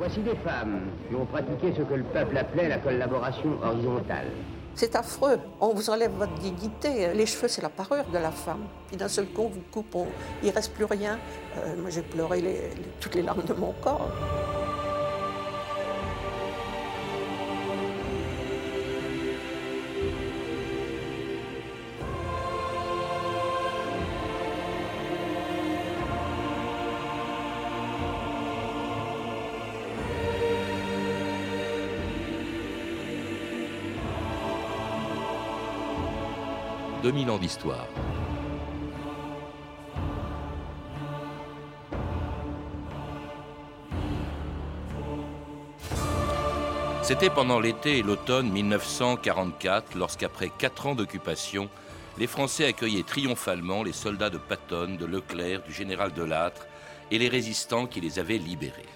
Voici des femmes qui ont pratiqué ce que le peuple appelait la collaboration horizontale. C'est affreux. On vous enlève votre dignité. Les cheveux, c'est la parure de la femme. Puis d'un seul coup, on vous coupe, il ne reste plus rien. Euh, moi, j'ai pleuré toutes les larmes de mon corps. 2000 ans d'histoire. C'était pendant l'été et l'automne 1944, lorsqu'après quatre ans d'occupation, les Français accueillaient triomphalement les soldats de Patton, de Leclerc, du général Delattre et les résistants qui les avaient libérés.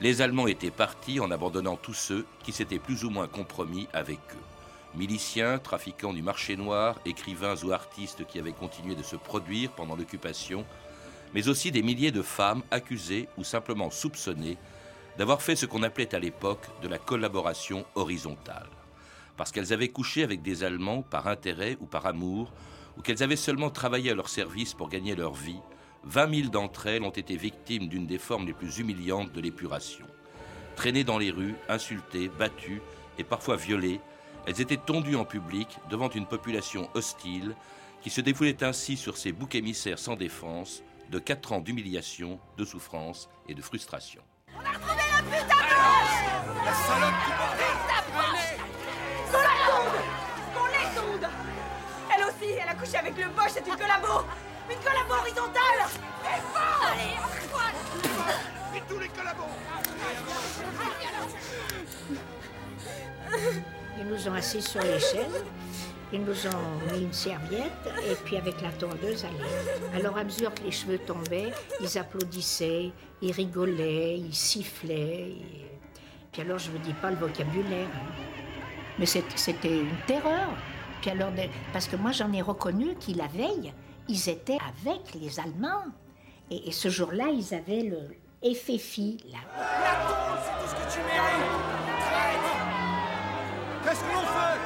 Les Allemands étaient partis en abandonnant tous ceux qui s'étaient plus ou moins compromis avec eux miliciens, trafiquants du marché noir, écrivains ou artistes qui avaient continué de se produire pendant l'occupation, mais aussi des milliers de femmes accusées ou simplement soupçonnées d'avoir fait ce qu'on appelait à l'époque de la collaboration horizontale. Parce qu'elles avaient couché avec des Allemands par intérêt ou par amour, ou qu'elles avaient seulement travaillé à leur service pour gagner leur vie, 20 000 d'entre elles ont été victimes d'une des formes les plus humiliantes de l'épuration. Traînées dans les rues, insultées, battues et parfois violées, elles étaient tondues en public devant une population hostile qui se défoulait ainsi sur ces boucs émissaires sans défense de quatre ans d'humiliation, de souffrance et de frustration. On a retrouvé la pute à gauche La salope du bordel Qu'on la tonde Qu'on les tonde Elle aussi, elle a couché avec le Bosch, c'est une collabo. Une collabo horizontale. Et fort Allez, Et tous les collabos Ils nous ont assis sur l'échelle, ils nous ont mis une serviette et puis avec la tondeuse. Alors à mesure que les cheveux tombaient, ils applaudissaient, ils rigolaient, ils sifflaient. Puis alors je ne vous dis pas le vocabulaire, mais c'était une terreur. Puis alors, parce que moi j'en ai reconnu qu'ils la veille, ils étaient avec les Allemands. Et, ce jour-là, ils avaient le FFI. Là. La tombe, c'est tout ce que tu mérites Qu'est-ce fait?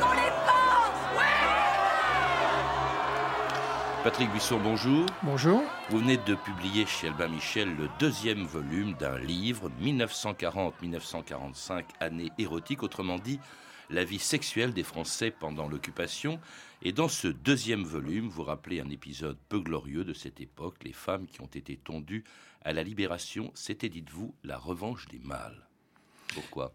Qu'on les pense Ouais Patrick Buisson, bonjour. Bonjour. Vous venez de publier chez Albin Michel le deuxième volume d'un livre, 1940-1945, année érotique, autrement dit, la vie sexuelle des Français pendant l'occupation. Et dans ce deuxième volume, vous rappelez un épisode peu glorieux de cette époque, les femmes qui ont été tondues à la libération. C'était, dites-vous, la revanche des mâles. Pourquoi?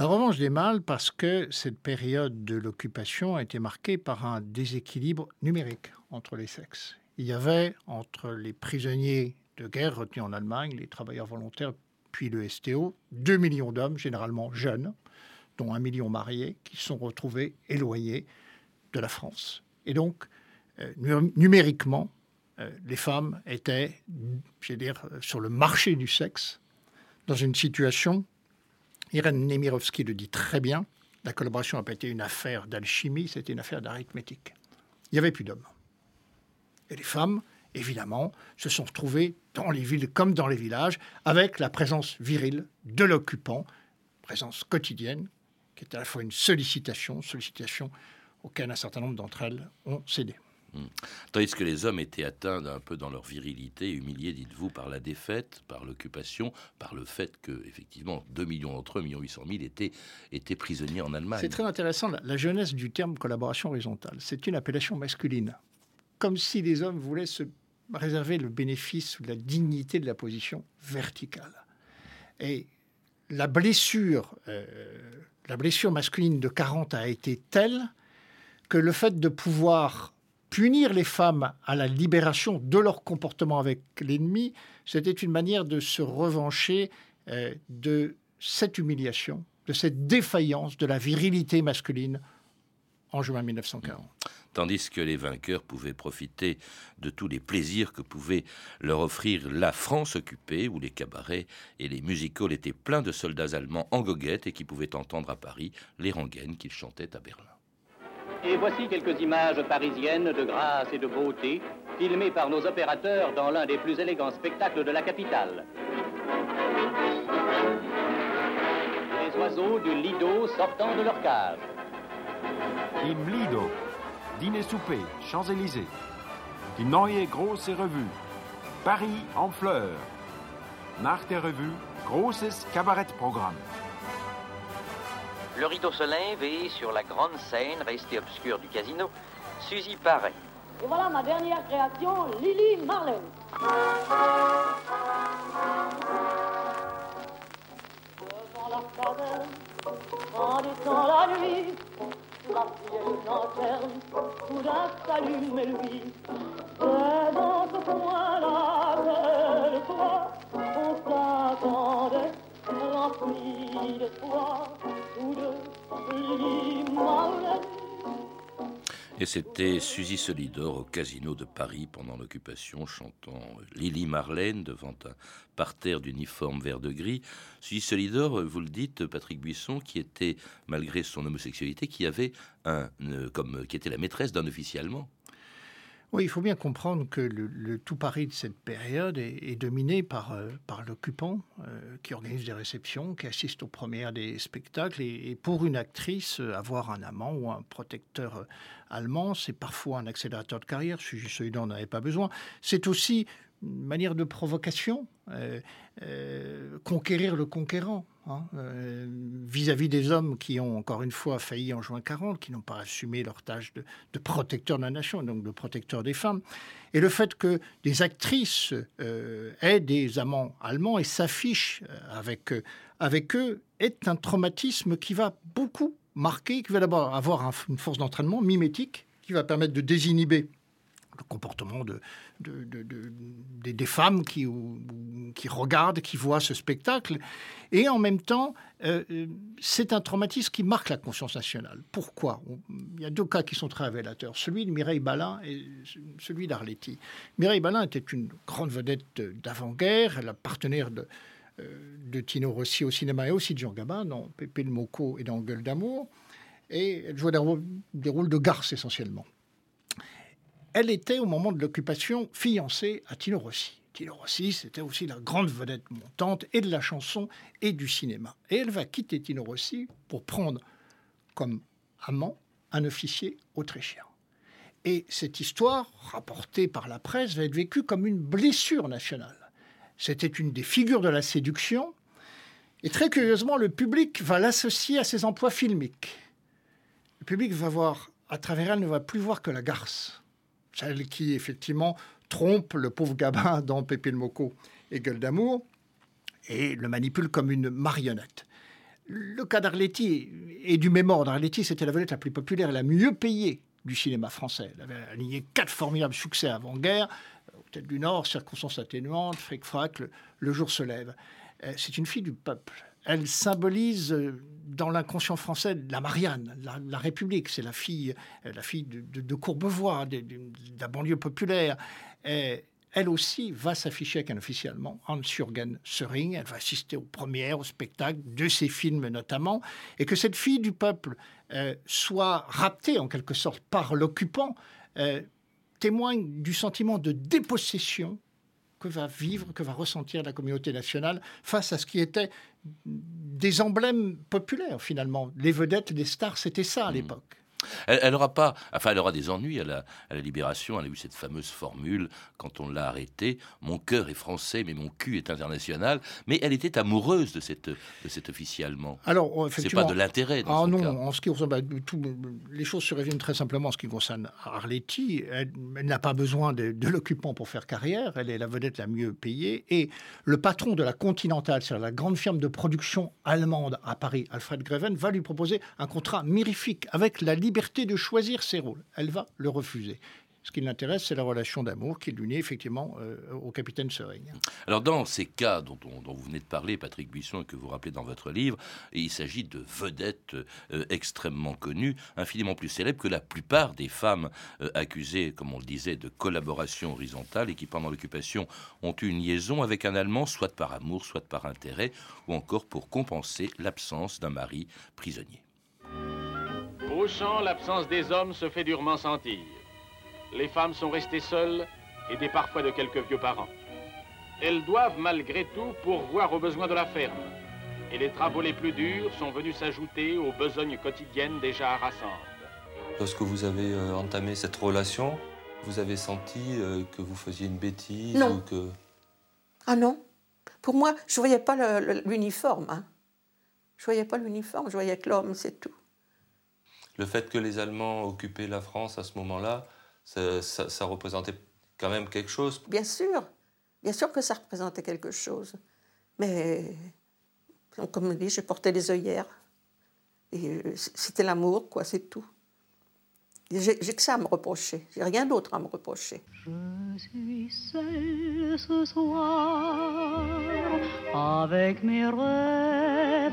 La revanche des mâles parce que cette période de l'occupation a été marquée par un déséquilibre numérique entre les sexes. Il y avait entre les prisonniers de guerre retenus en Allemagne, les travailleurs volontaires, puis le STO, 2 millions d'hommes, généralement jeunes, dont un million mariés, qui sont retrouvés éloignés de la France. Et donc, euh, numériquement, euh, les femmes étaient, je dire, sur le marché du sexe, dans une situation Irène Nemirovski le dit très bien. La collaboration n'a pas été une affaire d'alchimie, c'était une affaire d'arithmétique. Il n'y avait plus d'hommes. Et les femmes, évidemment, se sont retrouvées dans les villes comme dans les villages, avec la présence virile de l'occupant, présence quotidienne, qui est à la fois une sollicitation, sollicitation auquel un certain nombre d'entre elles ont cédé. Hmm. Tandis que les hommes étaient atteints un peu dans leur virilité, humiliés, dites-vous, par la défaite, par l'occupation, par le fait que, effectivement, 2 millions d'entre eux, 1 800 000, étaient, étaient prisonniers en Allemagne. C'est très intéressant. La, jeunesse du terme collaboration horizontale, c'est une appellation masculine. Comme si les hommes voulaient se réserver le bénéfice ou la dignité de la position verticale. Et la blessure, euh, la blessure masculine de 40 a été telle que le fait de pouvoir punir les femmes à la libération de leur comportement avec l'ennemi, c'était une manière de se revancher euh, de cette humiliation, de cette défaillance de la virilité masculine en juin 1940. Tandis que les vainqueurs pouvaient profiter de tous les plaisirs que pouvait leur offrir la France occupée, où les cabarets et les musicals étaient pleins de soldats allemands en goguette et qui pouvaient entendre à Paris les rengaines qu'ils chantaient à Berlin. Et voici quelques images parisiennes de grâce et de beauté, filmées par nos opérateurs dans l'un des plus élégants spectacles de la capitale. oiseaux du Lido sortant de leur cage. Im Lido, dîner-souper, Champs-Élysées. Die neue große Revue, Paris en fleurs. Nach der Revue, großes Kabarettprogramm. Le rideau se lève et sur la grande scène restée obscure du casino, Suzy paraît. Et voilà ma dernière création, Lily Marlène. En la nuit, la lanterne, s'allume. Et c'était Suzy Solidor au Casino de Paris pendant l'occupation, chantant Lily Marlène devant un parterre d'uniforme vert de gris. Suzy Solidor, vous le dites, Patrick Buisson, qui était, malgré son homosexualité, qui avait un, euh, qui était la maîtresse d'un officier allemand. Oui, il faut bien comprendre que le, tout Paris de cette période est, dominé par, euh, par l'occupant euh, qui organise des réceptions, qui assiste aux premières des spectacles. Et, pour une actrice, euh, avoir un amant ou un protecteur allemand, c'est parfois un accélérateur de carrière. Suzy Solidor n'en avait pas besoin. C'est aussi une manière de provocation, euh, euh, conquérir le conquérant, hein, euh, vis-à-vis des hommes qui ont encore une fois failli en juin 40, qui n'ont pas assumé leur tâche de, protecteur de la nation, donc de protecteur des femmes. Et le fait que des actrices aient des amants allemands et s'affichent avec, eux est un traumatisme qui va beaucoup marquer, qui va d'abord avoir un- une force d'entraînement mimétique, qui va permettre de désinhiber le comportement de, de- de- de- des, femmes qui, regardent, qui voient ce spectacle. Et en même temps, euh, euh, c'est un traumatisme qui marque la conscience nationale. Pourquoi? Il y a deux cas qui sont très révélateurs, celui de Mireille Balin et celui d'Arletty. Mireille Balin était une grande vedette d'avant-guerre, la partenaire de, euh, de Tino Rossi au cinéma et aussi de Jean Gabin dans Pépé le Moco et dans Gueule d'amour. Et elle jouait des rôles de garce essentiellement elle était au moment de l'occupation fiancée à Tino Rossi. Tino Rossi, c'était aussi la grande vedette montante et de la chanson et du cinéma. Et elle va quitter Tino Rossi pour prendre comme amant un officier autrichien. Et cette histoire, rapportée par la presse, va être vécue comme une blessure nationale. C'était une des figures de la séduction. Et très curieusement, le public va l'associer à ses emplois filmiques. Le public va voir, à travers elle, ne va plus voir que la garce celle qui effectivement trompe le pauvre Gabin dans Pépé le Moco et Gueule d'amour, et le manipule comme une marionnette. Le cas d'Arletty est du même ordre. Arletty, c'était la vedette la plus populaire et la mieux payée du cinéma français. Elle avait aligné quatre formidables succès avant-guerre, Hôtel du Nord, Circonstances atténuantes, Fric Frac, le, jour se lève. Euh, C'est une fille du peuple. Elle symbolise euh, dans l'inconscient français la Marianne, la, République. C'est la fille, euh, la fille de, Courbevoie, de, de- la banlieue populaire. Elle aussi va s'afficher avec un officier allemand, Hans-Jürgen Söring. Elle va assister aux premières, aux spectacles de ses films notamment. Et que cette fille du peuple euh, soit raptée en quelque sorte par l'occupant témoigne du sentiment de dépossession que va vivre, que va ressentir la communauté nationale face à ce qui était des emblèmes populaires finalement. Les vedettes, les stars, c'était ça à l'époque. Elle, elle aura pas, enfin, elle aura des ennuis à la, à la libération. Elle a eu cette fameuse formule quand on l'a arrêtée Mon cœur est français, mais mon cul est international. Mais elle était amoureuse de, cette, de cet officier allemand. Alors, oh, C'est pas de l'intérêt Ah non, cas. en ce qui concerne, bah, tout- les choses se résument très simplement en ce qui concerne Arletty. Elle, elle n'a pas besoin de, de l'occupant pour faire carrière. Elle est la vedette la mieux payée. Et le patron de la Continental, c'est-à-dire la grande firme de production allemande à Paris, Alfred Greven, va lui proposer un contrat mirifique avec la liberté de choisir ses rôles. Elle va le refuser. Ce qui l'intéresse, c'est la relation d'amour qui l'unit effectivement euh, au capitaine Söring. Alors, dans ces cas dont, on- dont vous venez de parler, Patrick Buisson, et que vous rappelez dans votre livre, il s'agit de vedettes euh, extrêmement connues, infiniment plus célèbres que la plupart des femmes euh, accusées, comme on le disait, de collaboration horizontale et qui, pendant l'occupation, ont eu une liaison avec un Allemand, soit par amour, soit par intérêt, ou encore pour compenser l'absence d'un mari prisonnier. Au champ, l'absence des hommes se fait durement sentir. Les femmes sont restées seules, aidées parfois de quelques vieux parents. Elles doivent malgré tout pourvoir aux besoins de la ferme. et les travaux les plus durs sont venus s'ajouter aux besognes quotidiennes déjà harassantes. Lorsque vous avez euh, entamé cette relation, vous avez senti euh, que vous faisiez une bêtise Non. ou que... Ah non. Pour moi, je ne voyais pas l'uniforme. Hein. Je ne voyais pas l'uniforme, je voyais que l'homme, c'est tout. Le fait que les Allemands occupaient la France à ce moment-là, ça, ça- ça représentait quand même quelque chose. Bien sûr, bien sûr que ça représentait quelque chose. Mais, comme je dis, j'ai porté des œillères. Et euh, c'était l'amour, quoi, c'est tout. J'ai que ça à me reprocher. J'ai rien d'autre à me reprocher. Je suis seule ce soir avec mes rêves.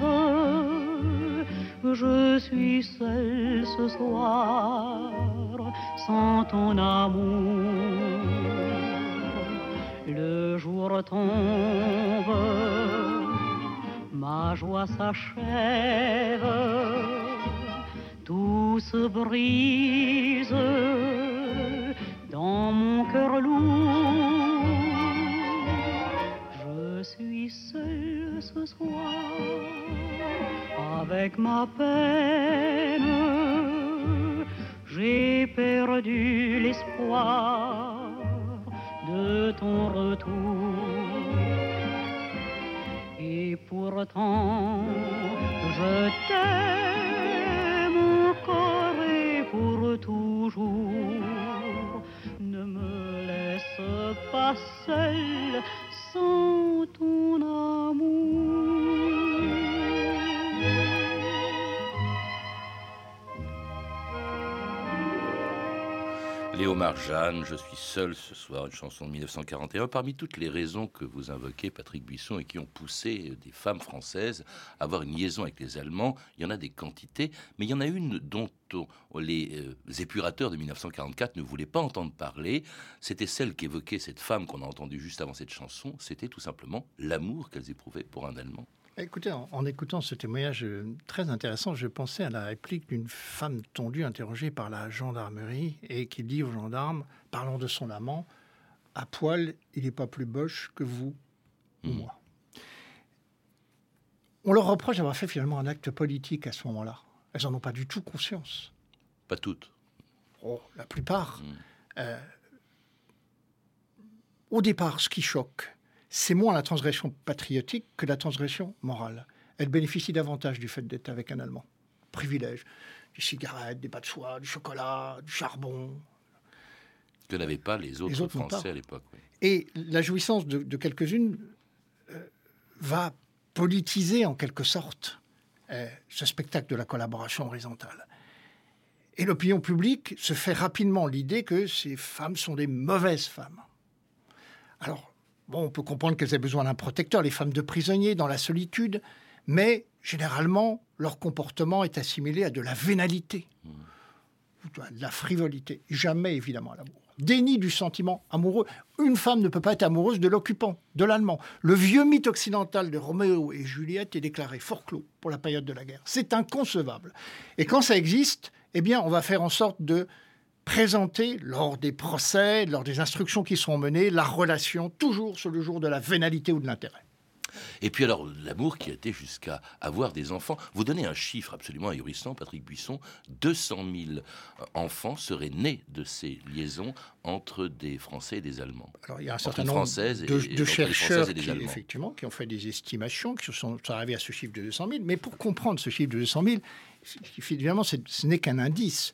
Je suis seule ce soir sans ton amour. Le jour tombe, ma joie s'achève tout se brise dans mon cœur lourd. Avec ma peine. J'ai perdu l'espoir de ton retour. Et pourtant, je t'aime encore et pour toujours. Ne me laisse pas seule Marjane, Je suis seul ce soir, une chanson de 1941. Parmi toutes les raisons que vous invoquez, Patrick Buisson, et qui ont poussé des femmes françaises à avoir une liaison avec les Allemands, il y en a des quantités, mais il y en a une dont on- les euh, épurateurs de 1944 ne voulaient pas entendre parler. C'était celle qu'évoquait cette femme qu'on a entendue juste avant cette chanson. C'était tout simplement l'amour qu'elles éprouvaient pour un Allemand. Écoutez, en, en écoutant ce témoignage euh, très intéressant, je pensais à la réplique d'une femme tondue interrogée par la gendarmerie et qui dit aux gendarmes, parlant de son amant, à poil, il n'est pas plus boche que vous ou moi. On leur reproche d'avoir fait finalement un acte politique à ce moment-là. Elles n'en ont pas du tout conscience. Pas toutes. Oh, la plupart. Euh, au départ, ce qui choque, c'est moins la transgression patriotique que la transgression morale. Elle bénéficie davantage du fait d'être avec un Allemand. Privilège. Des cigarettes, des bas de soie, du chocolat, du charbon. Que n'avaient pas les autres, Les autres n'ont Français à l'époque. oui. Et la jouissance de, de quelques-unes euh, va politiser en quelque sorte euh, ce spectacle de la collaboration horizontale. Et l'opinion publique se fait rapidement l'idée que ces femmes sont des mauvaises femmes. Alors, bon, on peut comprendre qu'elles aient besoin d'un protecteur, les femmes de prisonniers dans la solitude, mais généralement, leur comportement est assimilé à de la vénalité, à de la frivolité, jamais évidemment à l'amour. Déni du sentiment amoureux. Une femme ne peut pas être amoureuse de l'occupant, de l'allemand. Le vieux mythe occidental de Roméo et Juliette est déclaré forclos pour la période de la guerre. C'est inconcevable. Et quand ça existe, eh bien, on va faire en sorte de présenter lors des procès, lors des instructions qui seront menées, la relation toujours sur le jour de la vénalité ou de l'intérêt. Et puis alors, l'amour qui a été jusqu'à avoir des enfants. Vous donnez un chiffre absolument ahurissant, Patrick Buisson. 200 000 enfants seraient nés de ces liaisons entre des Français et des Allemands. Alors, il y a un certain nombre de, de chercheurs Françaises et des qui, Allemands. effectivement, qui ont fait des estimations, qui sont arrivés à ce chiffre de 200 000. Mais pour comprendre ce chiffre de 200 000, évidemment, c'est- ce n'est qu'un indice.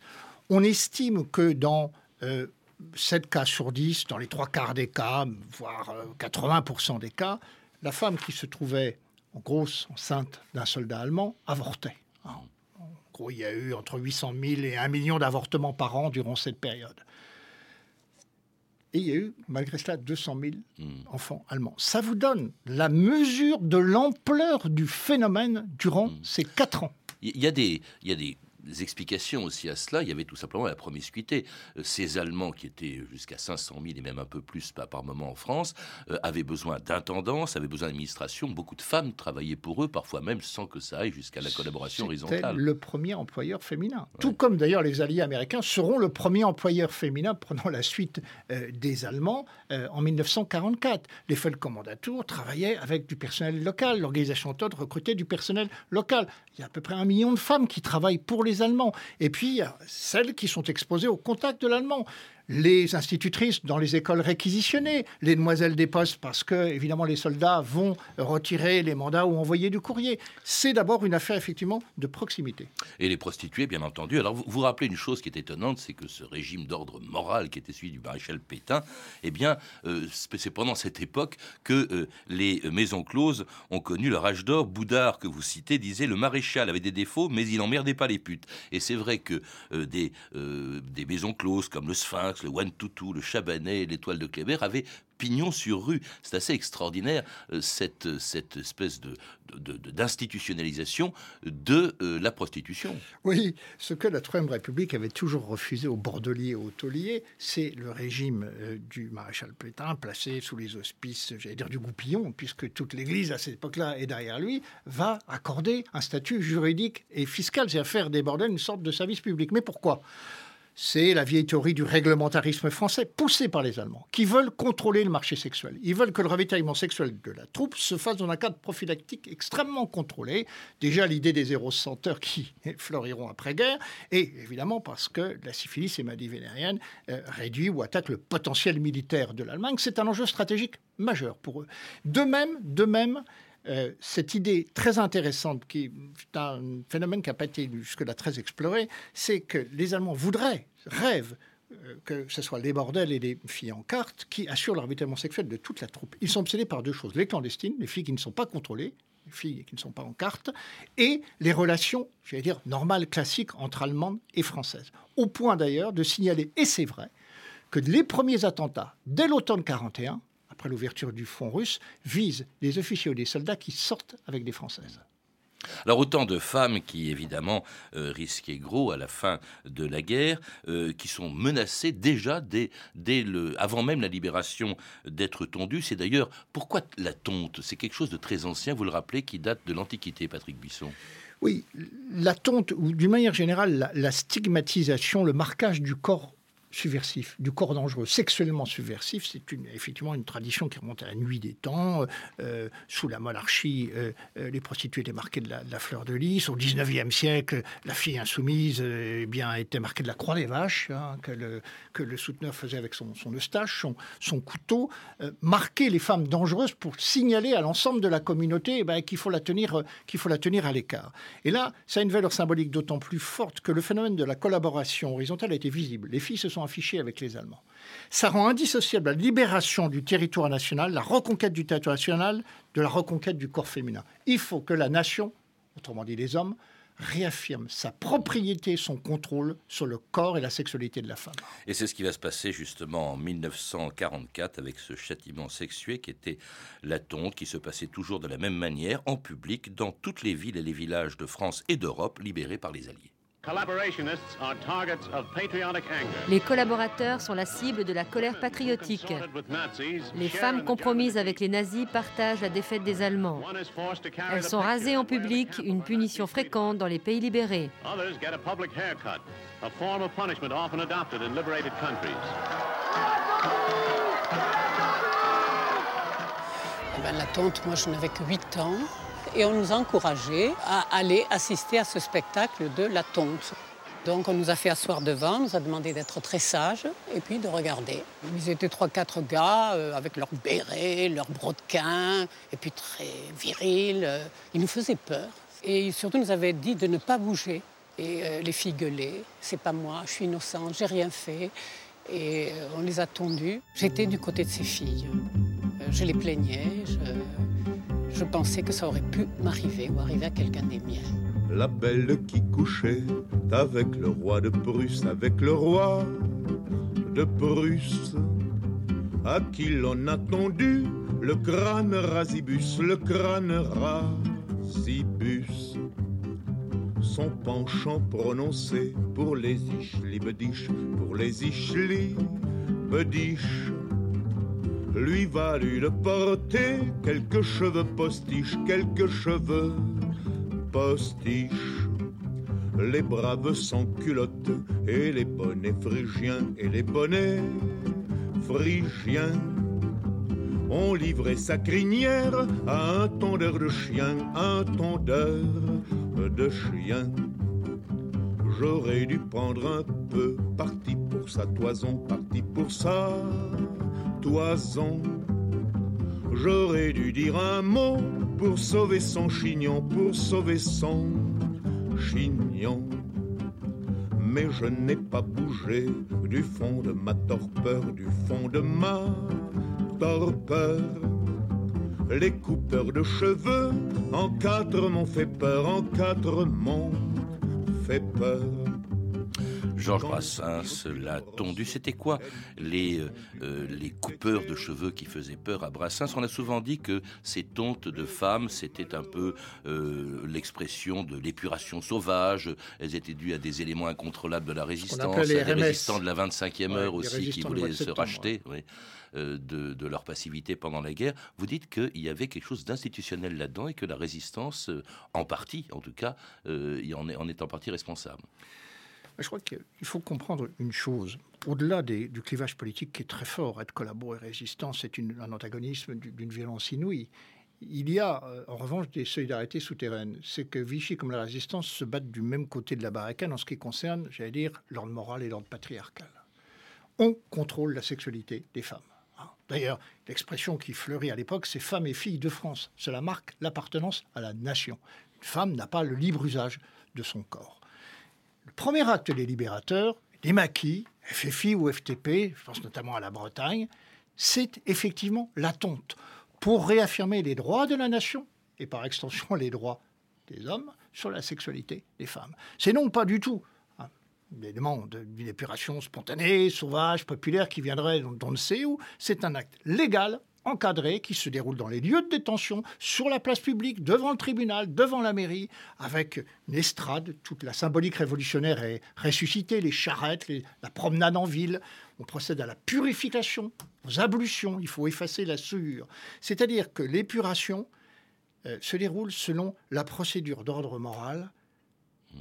On estime que dans euh, 7 cas sur 10, dans les trois quarts des cas, voire euh, 80% des cas, la femme qui se trouvait en grosse enceinte d'un soldat allemand avortait. hein. En gros, il y a eu entre 800 000 et 1 million d'avortements par an durant cette période. Et il y a eu, malgré cela, 200 000 enfants allemands. Ça vous donne la mesure de l'ampleur du phénomène durant ces quatre ans. Il y a des, il y a des explications aussi à cela. Il y avait tout simplement la promiscuité. Euh, ces Allemands, qui étaient jusqu'à 500 000 et même un peu plus par, moment en France, euh, avaient besoin d'intendance, avaient besoin d'administration. Beaucoup de femmes travaillaient pour eux, parfois même sans que ça aille jusqu'à la collaboration horizontale. le premier employeur féminin. Tout comme d'ailleurs les alliés américains seront le premier employeur féminin prenant la suite euh, des Allemands euh, en 1944. Les Feldkommandatour travaillaient avec du personnel local. L'organisation Todd recrutait du personnel local. Il y a à peu près un million de femmes qui travaillent pour les Allemands. Et puis, celles qui sont exposées au contact de l'allemand. Les institutrices dans les écoles réquisitionnées, les demoiselles des postes, parce que, évidemment, les soldats vont retirer les mandats ou envoyer du courrier. C'est d'abord une affaire, effectivement, de proximité. Et les prostituées, bien entendu. Alors, vous vous rappelez une chose qui est étonnante, c'est que ce régime d'ordre moral qui était celui du maréchal Pétain, eh bien, euh, c'est pendant cette époque que euh, les maisons closes ont connu leur âge d'or. Boudard, que vous citez, disait le maréchal avait des défauts, mais il n'emmerdait pas les putes. Et c'est vrai que euh, des, des maisons closes comme le Sphinx, le One Tutu, le Chabanais, l'étoile de Kléber avaient pignon sur rue. C'est assez extraordinaire euh, cette, cette espèce d'institutionnalisation de euh, la prostitution. Oui, ce que la Troisième République avait toujours refusé aux Bordeliers et aux Tauliers, c'est le régime euh, du maréchal Pétain, placé sous les auspices, j'allais dire, du goupillon, puisque toute l'Église, à cette époque-là, et derrière lui, va accorder un statut juridique et fiscal, c'est-à-dire faire des bordels une sorte de service public. Mais pourquoi? C'est la vieille théorie du réglementarisme français, poussé par les Allemands, qui veulent contrôler le marché sexuel. Ils veulent que le ravitaillement sexuel de la troupe se fasse dans un cadre prophylactique extrêmement contrôlé. Déjà, l'idée des zéro senteurs qui fleuriront après-guerre, et évidemment parce que la syphilis et maladie vénérienne euh, réduit ou attaque le potentiel militaire de l'Allemagne. C'est un enjeu stratégique majeur pour eux. De même, de même, euh, cette idée très intéressante, qui est un phénomène qui n'a pas été jusque-là très exploré, c'est que les Allemands voudraient, rêvent, euh, que ce soit les bordels et les filles en carte qui assurent l'arbitration sexuel de toute la troupe. Ils sont obsédés par deux choses les clandestines, les filles qui ne sont pas contrôlées, les filles qui ne sont pas en carte, et les relations, j'allais dire, normales, classiques entre Allemandes et Françaises. Au point d'ailleurs de signaler, et c'est vrai, que les premiers attentats, dès l'automne 41, après l'ouverture du front russe, visent des officiers ou des soldats qui sortent avec des Françaises. Alors autant de femmes qui évidemment euh, risquaient gros à la fin de la guerre, euh, qui sont menacées déjà dès, dès le, avant même la libération d'être tondues. C'est d'ailleurs pourquoi la tonte? C'est quelque chose de très ancien, vous le rappelez, qui date de l'Antiquité, Patrick Buisson. Oui, la tonte, ou d'une manière générale, la, la stigmatisation, le marquage du corps subversif, du corps dangereux, sexuellement subversif, c'est une, effectivement une tradition qui remonte à la nuit des temps. Euh, sous la monarchie, euh, euh, les prostituées étaient marquées de la, fleur de lys. Au 19e siècle, la fille insoumise euh, eh bien, était marquée de la croix des vaches, hein, que, le, souteneur faisait avec son, son eustache, son, couteau. Euh, marquer les femmes dangereuses pour signaler à l'ensemble de la communauté eh ben, qu'il faut, la tenir, euh, qu'il faut la tenir à l'écart. Et là, ça a une valeur symbolique d'autant plus forte que le phénomène de la collaboration horizontale a été visible. Les filles se sont affichées avec les Allemands. Ça rend indissociable la libération du territoire national, la reconquête du territoire national, de la reconquête du corps féminin. Il faut que la nation, autrement dit les hommes, réaffirme sa propriété, son contrôle sur le corps et la sexualité de la femme. Et c'est ce qui va se passer justement en 1944 avec ce châtiment sexué qui était la tonte, qui se passait toujours de la même manière, en public, dans toutes les villes et les villages de France et d'Europe libérés par les Alliés. Collaborationists are targets of patriotic anger. Les collaborateurs sont la cible de la colère patriotique. Les femmes compromises avec les nazis partagent la défaite des Allemands. Elles sont rasées en public, une punition fréquente dans les pays libérés. Others get a public haircut, a form of punishment often adopted in liberated countries. Ben, la tante, moi je n'avais que 8 ans et on nous encourageait à aller assister à ce spectacle de la tonte. Donc on nous a fait asseoir devant, on nous a demandé d'être très sages et puis de regarder. Ils étaient trois, quatre gars euh, avec leurs bérets, leurs brodequins et puis très virils. euh, Ils nous faisaient peur et surtout nous avaient dit de ne pas bouger. Et euh, les filles gueulaient, c'est pas moi, je suis innocente, j'ai rien fait. Et on les a tondus. J'étais du côté de ces filles. Je les plaignais, je pensais que ça aurait pu m'arriver ou arriver à quelqu'un des miens. La belle qui couchait avec le roi de Prusse, avec le roi de Prusse, à qui l'on a tondu le crâne rasibus, le crâne rasibus. son penchant prononcé pour les ichli bediches, pour les ichli bediches lui valut de porter quelques cheveux postiches, quelques cheveux postiches. Les braves sans culottes et les bonnets phrygiens et les bonnets phrygiens ont livré sa crinière à un tondeur de chien, un tondeur de chien. J'aurais dû prendre un peu parti pour sa toison, parti pour sa J'aurais dû dire un mot pour sauver son chignon, pour sauver son chignon. Mais je n'ai pas bougé du fond de ma torpeur, du fond de ma torpeur. Les coupeurs de cheveux en quatre m'ont fait peur, en quatre m'ont fait peur. Georges Brassens l'a tondu. C'était quoi les, euh, euh, les coupeurs de cheveux qui faisaient peur à Brassens On a souvent dit que ces tontes de femmes, c'était un peu euh, l'expression de l'épuration sauvage. Elles étaient dues à des éléments incontrôlables de la résistance, à des résistants de la 25e heure aussi qui voulaient se racheter. de, de, leur passivité pendant la guerre. Vous dites qu'il y avait quelque chose d'institutionnel là-dedans et que la résistance, en partie en tout cas, en, est, en est en partie responsable. Je crois qu'il faut comprendre une chose. Au-delà du clivage politique qui est très fort, être collaboré et résistant, c'est un antagonisme d'une violence inouïe. Il y a euh, en revanche des solidarités souterraines. C'est que Vichy comme la résistance se battent du même côté de la barricade en ce qui concerne, j'allais dire, l'ordre moral et l'ordre patriarcal. On contrôle la sexualité des femmes. Hein. D'ailleurs, l'expression qui fleurit à l'époque, c'est femmes et filles de France. Cela marque l'appartenance à la nation. Une femme n'a pas le libre usage de son corps. Le premier acte des libérateurs, des maquis, FFI ou FTP, je pense notamment à la Bretagne, c'est effectivement la tonte pour réaffirmer les droits de la nation et par extension les droits des hommes sur la sexualité des femmes. C'est non pas du tout hein, évidemment d'une épuration spontanée, sauvage, populaire qui viendrait d'on ne sait où, c'est un acte légal encadré qui se déroule dans les lieux de détention, sur la place publique, devant le tribunal, devant la mairie, avec une estrade. Toute la symbolique révolutionnaire est ressuscitée, les charrettes, la promenade en ville. On procède à la purification, aux ablutions. Il faut effacer la souillure. C'est-à-dire que l'épuration euh, se déroule selon la procédure d'ordre moral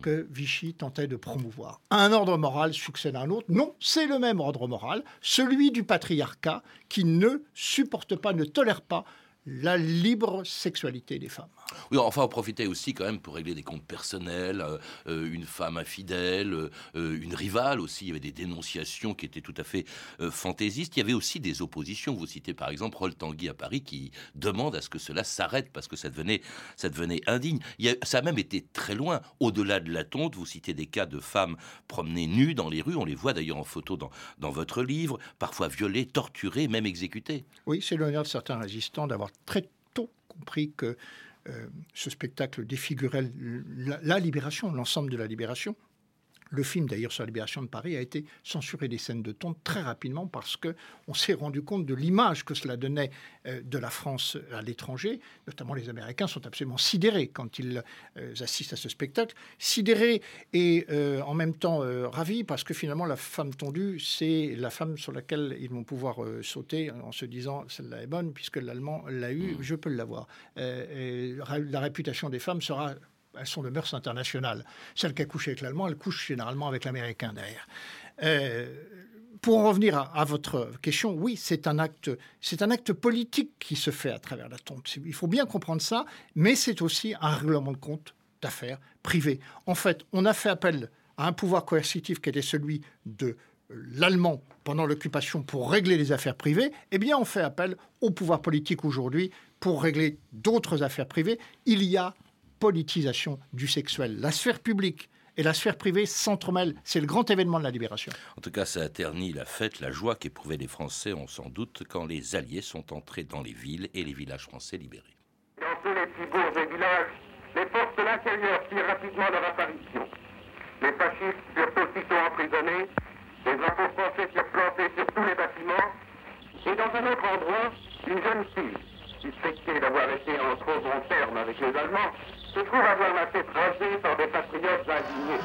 que Vichy tentait de promouvoir. Un ordre moral succède à un autre. Non, c'est le même ordre moral, celui du patriarcat qui ne supporte pas, ne tolère pas la libre sexualité des femmes. Oui, enfin, on profitait aussi quand même pour régler des comptes personnels, euh, euh, une femme infidèle, euh, une rivale aussi. Il y avait des dénonciations qui étaient tout à fait fantaisistes. Il y avait aussi des oppositions. Vous citez par exemple Roll Tanguy à Paris qui demande à ce que cela s'arrête parce que ça devenait, ça devenait indigne. ça a même été très loin, au-delà de la tonte. Vous citez des cas de femmes promenées nues dans les rues. On les voit d'ailleurs en photo dans, dans votre livre, parfois violées, torturées, même exécutées. Oui, c'est l'honneur de certains résistants d'avoir très tôt compris que euh, ce spectacle défigurait la libération, l'ensemble de la libération, le film, d'ailleurs, sur la libération de Paris, a été censuré des scènes de ton très rapidement parce que on s'est rendu compte de l'image que cela donnait euh, de la France à l'étranger. Notamment, les Américains sont absolument sidérés quand ils euh, assistent à ce spectacle. Sidérés et euh, en même temps ravis parce que finalement, la femme tondue, c'est la femme sur laquelle ils vont pouvoir sauter en se disant celle-là est bonne puisque l'Allemand l'a eu, je peux l'avoir. la réputation des femmes sera elles sont de mœurs internationales. Celle qui a couché avec l'allemand, elle couche généralement avec l'américain derrière. Euh, pour en revenir à, votre question, oui, c'est un acte, c'est un acte politique qui se fait à travers la tombe. Il faut bien comprendre ça, mais c'est aussi un règlement de compte d'affaires privées. En fait, on a fait appel à un pouvoir coercitif qui était celui de l'allemand pendant l'occupation pour régler les affaires privées, eh bien on fait appel au pouvoir politique aujourd'hui pour régler d'autres affaires privées. Il y a politisation du sexuel. La sphère publique et la sphère privée s'entremêlent. C'est le grand événement de la libération. En tout cas, ça a terni la fête, la joie qu'éprouvaient les Français, on s'en doute, quand les Alliés sont entrés dans les villes et les villages français libérés. Dans tous les petits bourgs et villages, les forces de l'intérieur firent rapidement leur apparition. Les fascistes furent aussitôt emprisonnés, les drapeaux français furent plantés sur tous les bâtiments, et dans un autre endroit, une jeune fille, suspectée d'avoir été en trop bon terme avec les Allemands, se trouve avoir la tête rasée par des patriotes indignés.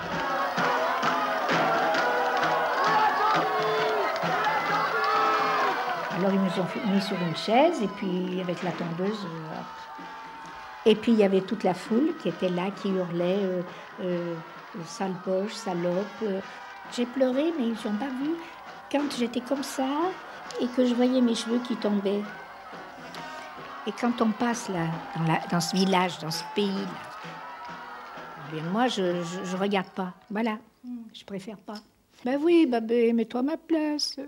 Alors ils nous ont mis sur une chaise et puis avec la tondeuse. euh, et puis il y avait toute la foule qui était là, qui hurlait euh, euh, sale poche, salope. J'ai pleuré, mais ils n'ont pas vu. Quand j'étais comme ça et que je voyais mes cheveux qui tombaient. Et quand on passe là, dans, ce village, dans ce pays-là, bien, moi je, je regarde pas. Voilà, je préfère pas. Ben oui, babé, mets-toi ma place.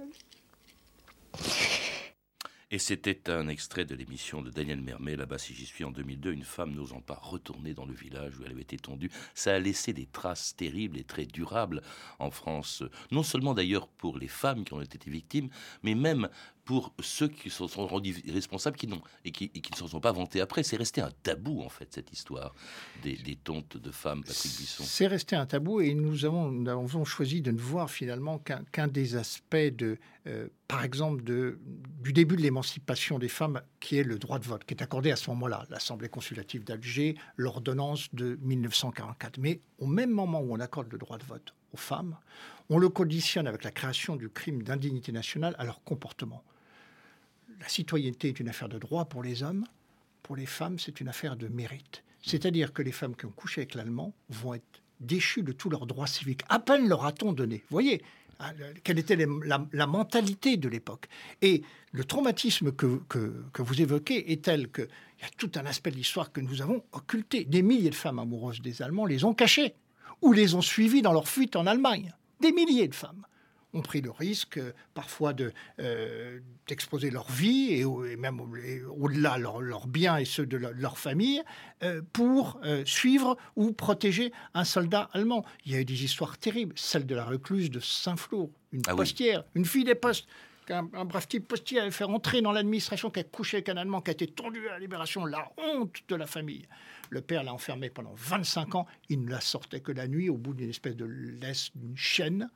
Et c'était un extrait de l'émission de Daniel Mermet, là-bas si j'y suis en 2002, une femme n'osant pas retourner dans le village où elle avait été tondue. Ça a laissé des traces terribles et très durables en France, non seulement d'ailleurs pour les femmes qui ont été victimes, mais même pour ceux qui se sont rendus responsables qui n'ont, et qui, et qui ne s'en sont pas vantés après. C'est resté un tabou en fait cette histoire des, des tontes de femmes, Patrick Buisson. C'est resté un tabou et nous avons, nous avons choisi de ne voir finalement qu'un des aspects de, euh, par exemple, de, du début de l'émancipation des femmes, qui est le droit de vote, qui est accordé à ce moment-là, l'Assemblée consultative d'Alger, l'ordonnance de 1944. Mais au même moment où on accorde le droit de vote aux femmes, on le conditionne avec la création du crime d'indignité nationale à leur comportement. La citoyenneté est une affaire de droit pour les hommes, pour les femmes, c'est une affaire de mérite. C'est-à-dire que les femmes qui ont couché avec l'allemand vont être déchues de tous leurs droits civiques. À peine leur a-t-on donné. Vous voyez hein, le- quelle était la mentalité de l'époque. Et le traumatisme que, que- que vous évoquez est tel qu'il y a tout un aspect de l'histoire que nous avons occulté. Des milliers de femmes amoureuses des Allemands les ont cachées ou les ont suivies dans leur fuite en Allemagne. Des milliers de femmes ont pris le risque euh, parfois de, euh, d'exposer leur vie et, même au-delà leurs biens et ceux de leur, leur famille euh, pour euh, suivre ou protéger un soldat allemand. Il y a eu des histoires terribles, celle de la recluse de Saint-Flour, une Ah oui. postière, une fille des postes. qu'un un brave type postier avait fait rentrer dans l'administration, qui a couché avec un Allemand, qui a été tendu à la libération, la honte de la famille. Le père l'a enfermé pendant 25 ans, il ne la sortait que la nuit, au bout d'une espèce de laisse, d'une chaîne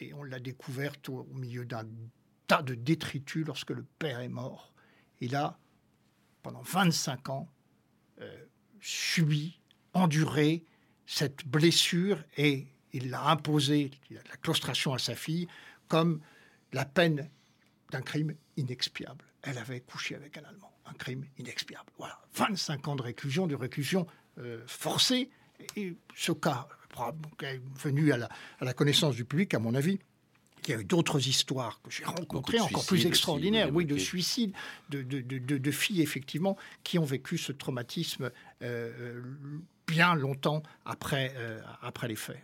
et on l'a découverte au, milieu d'un tas de détritus lorsque le père est mort. Il a, pendant 25 ans, euh, subi, enduré cette blessure et il l'a imposé, la claustration à sa fille, comme la peine d'un crime inexpiable. Elle avait couché avec un Allemand, un crime inexpiable. Voilà, 25 ans de réclusion, de réclusion euh, forcée. Et ce cas est venu à la, à la connaissance du public, à mon avis, il y a eu d'autres histoires que j'ai rencontrées encore plus extraordinaires, oui, de suicides, de, de, de- de- de filles, effectivement, qui ont vécu ce traumatisme euh, bien longtemps après, euh, après les faits.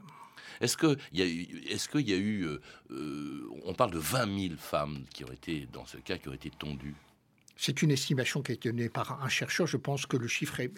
Est-ce qu'il y a eu, est-ce qu'il y a eu euh, on parle de 20 000 femmes qui ont été, dans ce cas, qui ont été tondues C'est une estimation qui a été donnée par un chercheur. Je pense que le chiffre est,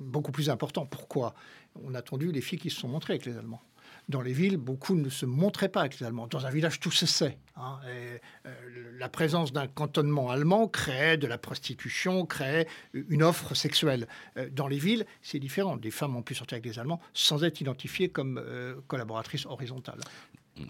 beaucoup plus important. Pourquoi On a attendu les filles qui se sont montrées avec les Allemands? Dans les villes, beaucoup ne se montraient pas avec les Allemands. Dans un village, tout se sait. hein. Et, euh, la présence d'un cantonnement allemand créait de la prostitution, créait une offre sexuelle. Euh, dans les villes, c'est différent. Des femmes ont pu sortir avec des Allemands sans être identifiées comme euh, collaboratrices horizontales.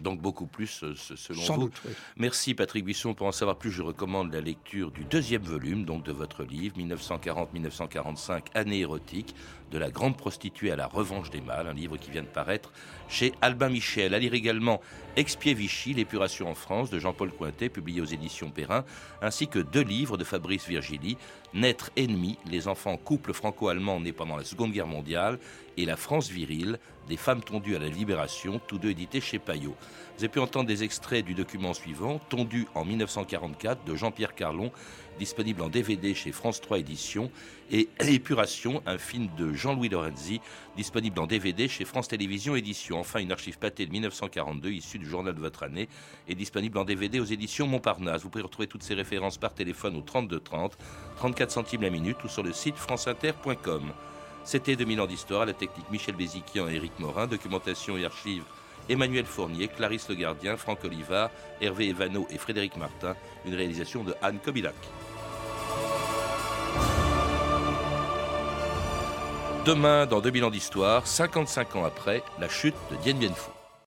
Donc beaucoup plus, euh, selon Sans vous. doute, oui. Merci Patrick Buisson. Pour en savoir plus, je recommande la lecture du deuxième volume donc de votre livre, 1940-1945, année érotique, de la grande prostituée à la revanche des mâles, un livre qui vient de paraître chez Albin Michel. À lire également Expier Vichy, l'épuration en France, de Jean-Paul Cointet, publié aux éditions Perrin, ainsi que deux livres de Fabrice Virgili, Naître ennemi, les enfants couples franco-allemands nés pendant la Seconde Guerre mondiale, et La France virile, des femmes tondues à la Libération, tous deux édités chez Payot. Vous avez pu entendre des extraits du document suivant, Tondu en 1944, de Jean-Pierre Carlon, disponible en DVD chez France 3 Éditions, et Épuration, un film de Jean-Louis Lorenzi, disponible en DVD chez France Télévisions Éditions. Enfin, une archive pâtée de 1942, issue du journal de votre année, est disponible en DVD aux éditions Montparnasse. Vous pouvez retrouver toutes ces références par téléphone au 32 30, 34 centimes la minute ou sur le site franceinter.com. C'était 2000 ans d'histoire, la technique Michel Béziquian et Éric Morin, documentation et archives Emmanuel Fournier, Clarisse Le Gardien, Franck Olivard, Hervé Evano et Frédéric Martin, une réalisation de Anne Kobilac. Demain, dans 2000 ans d'histoire, 55 ans après, la chute de Dien Bien Phu.